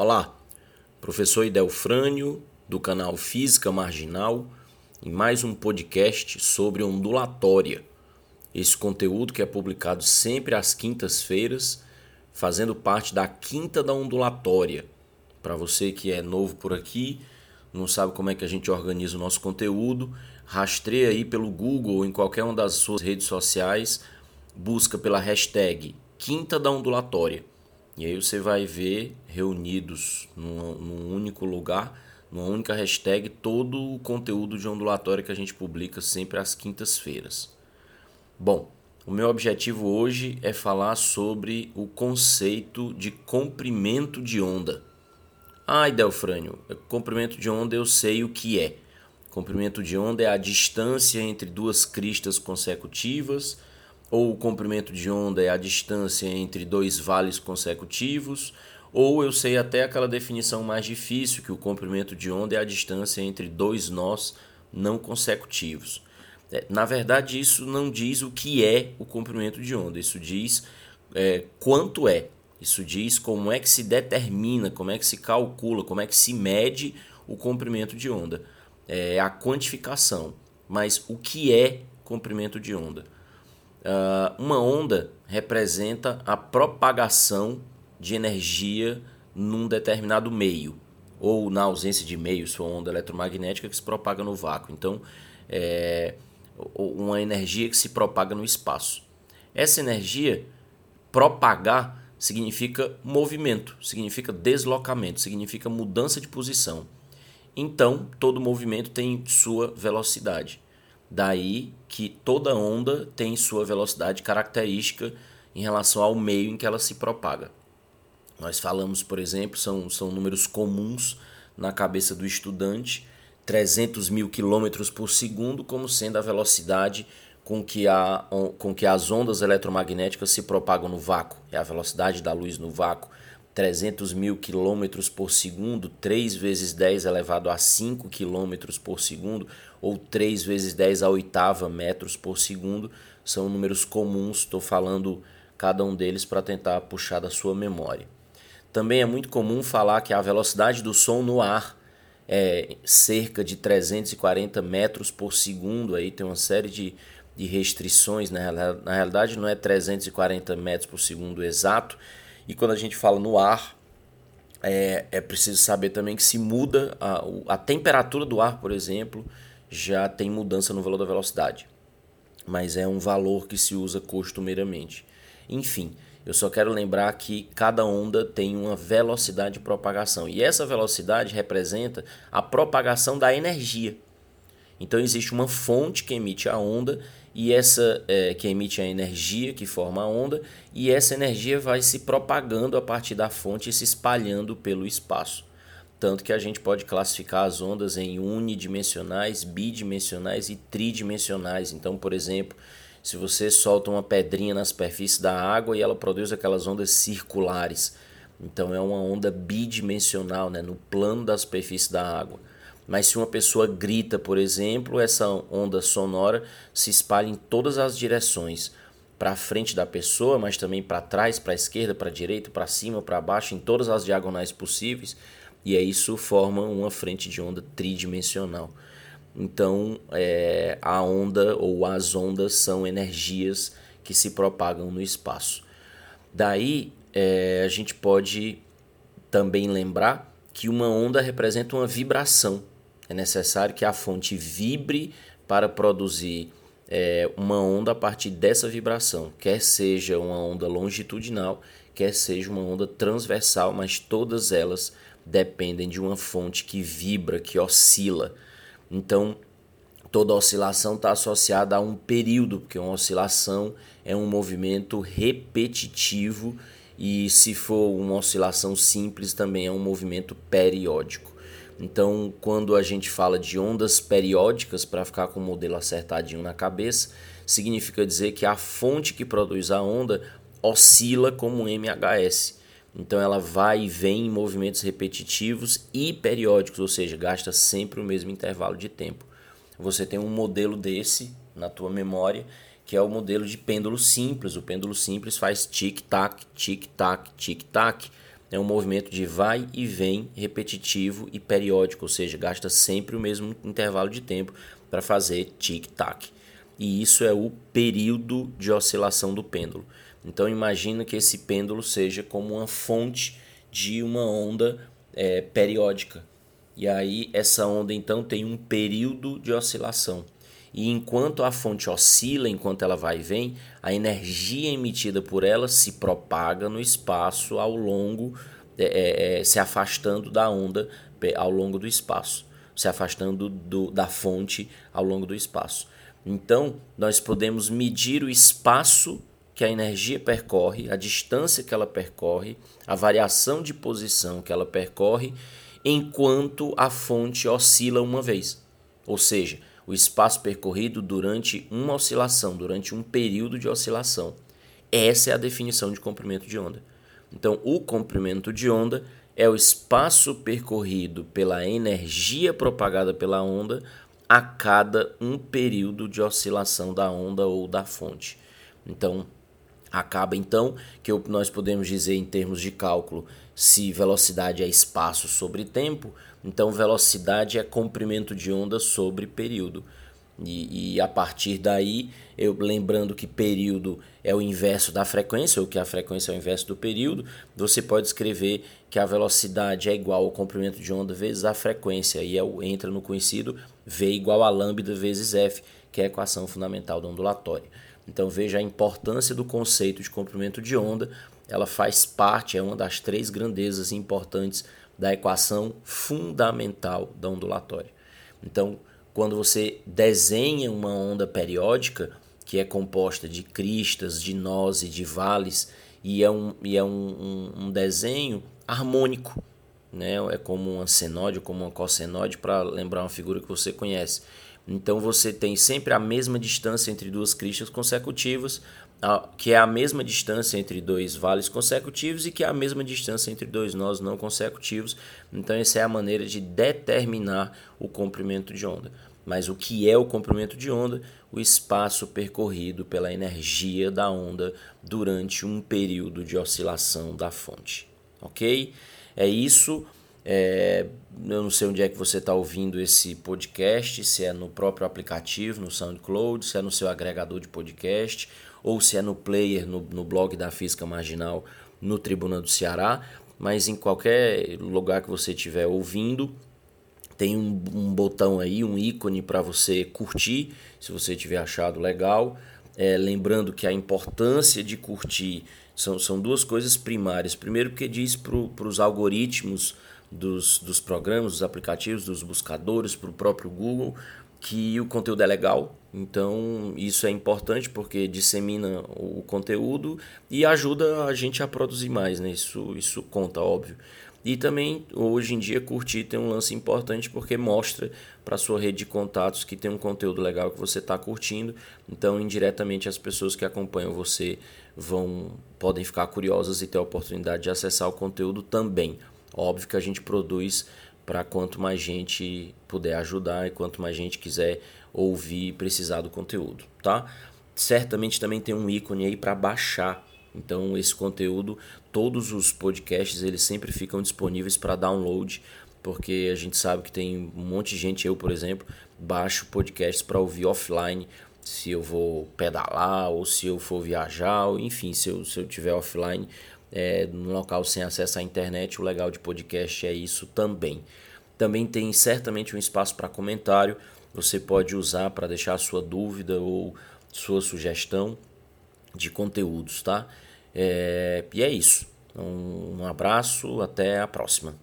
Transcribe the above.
Olá, professor Idelfrânio do canal Física Marginal em mais um podcast sobre ondulatória. Esse conteúdo que é publicado sempre às quintas-feiras, fazendo parte da Quinta da Ondulatória. Para você que é novo por aqui, não sabe como é que a gente organiza o nosso conteúdo, rastreia aí pelo Google ou em qualquer uma das suas redes sociais, busca pela hashtag Quinta da Ondulatória e aí você vai ver reunidos num, num único lugar, numa única hashtag, todo o conteúdo de ondulatória que a gente publica sempre às quintas-feiras. Bom, o meu objetivo hoje é falar sobre o conceito de comprimento de onda. Ah, Delfrânio, comprimento de onda eu sei o que é. Comprimento de onda é a distância entre duas cristas consecutivas ou o comprimento de onda é a distância entre dois vales consecutivos, ou eu sei até aquela definição mais difícil, que o comprimento de onda é a distância entre dois nós não consecutivos. É, na verdade, isso não diz o que é o comprimento de onda, isso diz é, quanto é, isso diz como é que se determina, como é que se calcula, como é que se mede o comprimento de onda. É a quantificação. Mas o que é comprimento de onda? Uh, uma onda representa a propagação de energia num determinado meio, ou na ausência de meio, for onda eletromagnética que se propaga no vácuo. Então, é uma energia que se propaga no espaço. Essa energia, propagar, significa movimento, significa deslocamento, significa mudança de posição. Então, todo movimento tem sua velocidade. Daí que toda onda tem sua velocidade característica em relação ao meio em que ela se propaga. Nós falamos, por exemplo, são, são números comuns na cabeça do estudante, 300 mil quilômetros por segundo como sendo a velocidade com que, a, com que as ondas eletromagnéticas se propagam no vácuo. É a velocidade da luz no vácuo. 300 mil quilômetros por segundo, 3 vezes 10 elevado a 5 quilômetros por segundo, ou 3 vezes 10 a oitava metros por segundo, são números comuns, estou falando cada um deles para tentar puxar da sua memória. Também é muito comum falar que a velocidade do som no ar é cerca de 340 metros por segundo, aí tem uma série de, de restrições, né? na realidade não é 340 metros por segundo exato, e quando a gente fala no ar, é, é preciso saber também que se muda a, a temperatura do ar, por exemplo, já tem mudança no valor da velocidade. Mas é um valor que se usa costumeiramente. Enfim, eu só quero lembrar que cada onda tem uma velocidade de propagação. E essa velocidade representa a propagação da energia. Então existe uma fonte que emite a onda e essa é, que emite a energia que forma a onda e essa energia vai se propagando a partir da fonte e se espalhando pelo espaço. Tanto que a gente pode classificar as ondas em unidimensionais, bidimensionais e tridimensionais. Então, por exemplo, se você solta uma pedrinha na superfície da água e ela produz aquelas ondas circulares, então é uma onda bidimensional, né, no plano da superfície da água. Mas se uma pessoa grita, por exemplo, essa onda sonora se espalha em todas as direções, para frente da pessoa, mas também para trás, para esquerda, para direita, para cima, para baixo, em todas as diagonais possíveis, e aí isso forma uma frente de onda tridimensional. Então, é, a onda ou as ondas são energias que se propagam no espaço. Daí, é, a gente pode também lembrar que uma onda representa uma vibração. É necessário que a fonte vibre para produzir é, uma onda a partir dessa vibração, quer seja uma onda longitudinal, quer seja uma onda transversal, mas todas elas dependem de uma fonte que vibra, que oscila. Então, toda oscilação está associada a um período, porque uma oscilação é um movimento repetitivo e se for uma oscilação simples também é um movimento periódico. Então, quando a gente fala de ondas periódicas, para ficar com o modelo acertadinho na cabeça, significa dizer que a fonte que produz a onda oscila como um MHS. Então, ela vai e vem em movimentos repetitivos e periódicos, ou seja, gasta sempre o mesmo intervalo de tempo. Você tem um modelo desse na tua memória, que é o modelo de pêndulo simples. O pêndulo simples faz tic-tac, tic-tac, tic-tac é um movimento de vai e vem repetitivo e periódico, ou seja, gasta sempre o mesmo intervalo de tempo para fazer tic-tac. E isso é o período de oscilação do pêndulo. Então imagina que esse pêndulo seja como uma fonte de uma onda é, periódica. E aí essa onda então tem um período de oscilação. E enquanto a fonte oscila, enquanto ela vai e vem, a energia emitida por ela se propaga no espaço ao longo, é, é, é se afastando da onda ao longo do espaço, se afastando do, da fonte ao longo do espaço. Então, nós podemos medir o espaço que a energia percorre, a distância que ela percorre, a variação de posição que ela percorre, enquanto a fonte oscila uma vez. Ou seja, o espaço percorrido durante uma oscilação, durante um período de oscilação. Essa é a definição de comprimento de onda. Então, o comprimento de onda é o espaço percorrido pela energia propagada pela onda a cada um período de oscilação da onda ou da fonte. Então, Acaba então que nós podemos dizer em termos de cálculo se velocidade é espaço sobre tempo, então velocidade é comprimento de onda sobre período. E, e, a partir daí, eu lembrando que período é o inverso da frequência, ou que a frequência é o inverso do período, você pode escrever que a velocidade é igual ao comprimento de onda vezes a frequência, e é entra no conhecido V igual a lambda vezes F, que é a equação fundamental da ondulatória. Então veja a importância do conceito de comprimento de onda. Ela faz parte, é uma das três grandezas importantes da equação fundamental da ondulatória. Então, quando você desenha uma onda periódica, que é composta de cristas, de nós e de vales, e é um, e é um, um, um desenho harmônico, né? é como uma senóide, como uma cossenóide, para lembrar uma figura que você conhece. Então você tem sempre a mesma distância entre duas cristas consecutivas, que é a mesma distância entre dois vales consecutivos e que é a mesma distância entre dois nós não consecutivos. Então essa é a maneira de determinar o comprimento de onda. Mas o que é o comprimento de onda? O espaço percorrido pela energia da onda durante um período de oscilação da fonte. Ok? É isso. É, eu não sei onde é que você está ouvindo esse podcast, se é no próprio aplicativo, no SoundCloud, se é no seu agregador de podcast, ou se é no player, no, no blog da Física Marginal, no Tribuna do Ceará. Mas em qualquer lugar que você estiver ouvindo, tem um, um, botão aí, um ícone para você curtir, se você tiver achado legal. É, lembrando que a importância de curtir são, são duas coisas primárias. Primeiro, porque diz para os algoritmos dos, dos programas, dos aplicativos, dos buscadores, para o próprio Google, que o conteúdo é legal. Então, isso é importante porque dissemina o conteúdo e ajuda a gente a produzir mais, né? Isso, isso conta, óbvio. E também, hoje em dia, curtir tem um lance importante porque mostra para sua rede de contatos que tem um conteúdo legal que você está curtindo. Então, indiretamente, as pessoas que acompanham você vão podem ficar curiosas e ter a oportunidade de acessar o conteúdo também. Óbvio que a gente produz para quanto mais gente puder ajudar e quanto mais gente quiser ouvir e precisar do conteúdo, tá? Certamente também tem um ícone aí para baixar. Então esse conteúdo, todos os podcasts, eles sempre ficam disponíveis para download, porque a gente sabe que tem um monte de gente, eu por exemplo, baixo podcasts para ouvir offline, se eu vou pedalar ou se eu for viajar, ou enfim, se eu, se eu tiver offline, é, num local sem acesso à internet, o legal de podcast é isso também. Também tem certamente um espaço para comentário, você pode usar para deixar a sua dúvida ou sua sugestão de conteúdos, tá? É, e é isso. Um, um abraço, até a próxima.